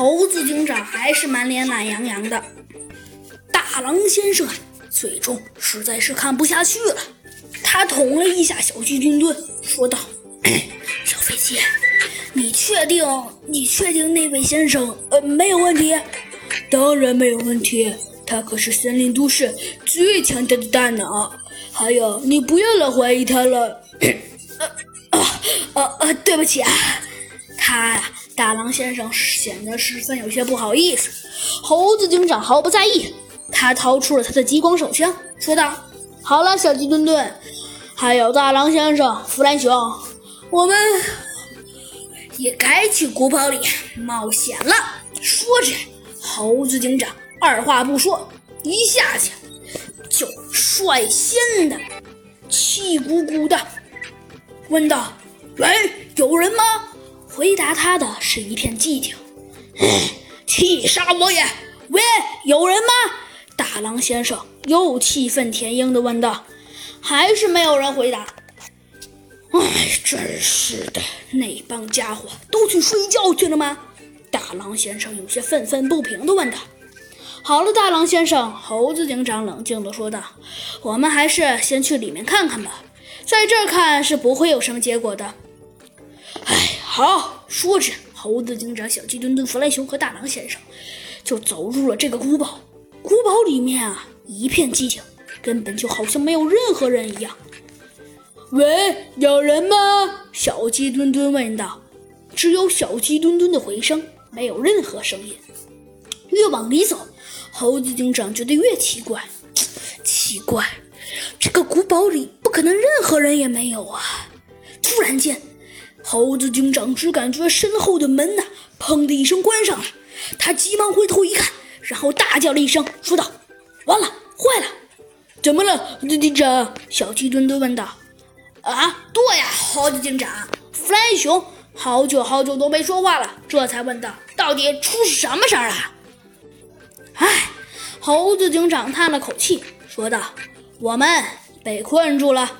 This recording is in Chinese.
猴子警长还是满脸懒洋洋的。大狼先生，最终实在是看不下去了，他捅了一下小鸡军墩，说道：“ 小飞机，你确定？你确定那位先生呃没有问题？当然没有问题，他可是森林都市最强大的大脑。还有，你不要老怀疑他了。呃呃呃，对不起啊。”他呀，大狼先生显得十分有些不好意思。猴子警长毫不在意，他掏出了他的激光手枪，说道：“好了，小鸡墩墩，还有大狼先生、弗兰熊，我们也该去古堡里冒险了。”说着，猴子警长二话不说，一下去就率先的气鼓鼓的问道：“喂，有人吗？”回答他的是一片寂静。气杀我也！喂，有人吗？大狼先生又气愤填膺地问道。还是没有人回答。哎，真是的，那帮家伙都去睡觉去了吗？大狼先生有些愤愤不平地问道。好了，大狼先生，猴子警长冷静地说道：“我们还是先去里面看看吧，在这儿看是不会有什么结果的。”好。说着，猴子警长、小鸡墩墩、弗莱熊和大狼先生就走入了这个古堡。古堡里面啊，一片寂静，根本就好像没有任何人一样。喂，有人吗？小鸡墩墩问道。只有小鸡墩墩的回声，没有任何声音。越往里走，猴子警长觉得越奇怪。奇怪，这个古堡里不可能任何人也没有啊！突然间。猴子警长只感觉身后的门呐，砰的一声关上了。他急忙回头一看，然后大叫了一声，说道：“完了，坏了！怎么了，警长？”小鸡墩墩问道。“啊，对呀，猴子警长。”弗兰熊好久好久都没说话了，这才问道：“到底出什么事儿了？”唉，猴子警长叹了口气，说道：“我们被困住了。”